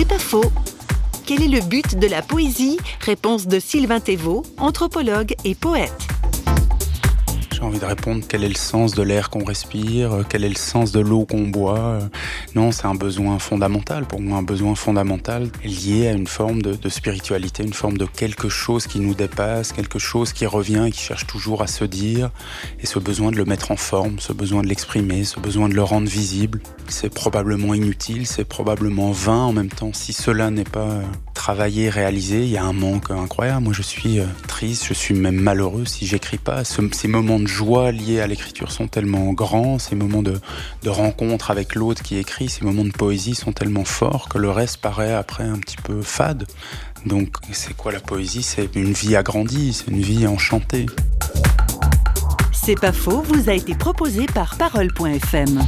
C'est pas faux. Quel est le but de la poésie? Réponse de Sylvain Thévaux, anthropologue et poète. J'ai envie de répondre quel est le sens de l'air qu'on respire, quel est le sens de l'eau qu'on boit. Non, c'est un besoin fondamental, pour moi un besoin fondamental lié à une forme de, spiritualité, une forme de quelque chose qui nous dépasse, quelque chose qui revient et qui cherche toujours à se dire. Et ce besoin de le mettre en forme, ce besoin de l'exprimer, ce besoin de le rendre visible, c'est probablement inutile, c'est probablement vain en même temps si cela n'est pas travailler, réaliser, il y a un manque incroyable. Moi, je suis euh, triste, je suis même malheureux si j'écris pas. ces moments de joie liés à l'écriture sont tellement grands, ces moments de, de rencontre avec l'autre qui écrit, ces moments de poésie sont tellement forts que le reste paraît après un petit peu fade. Donc, c'est quoi la poésie? C'est une vie agrandie, c'est une vie enchantée. C'est pas faux, vous a été proposé par Parole.fm.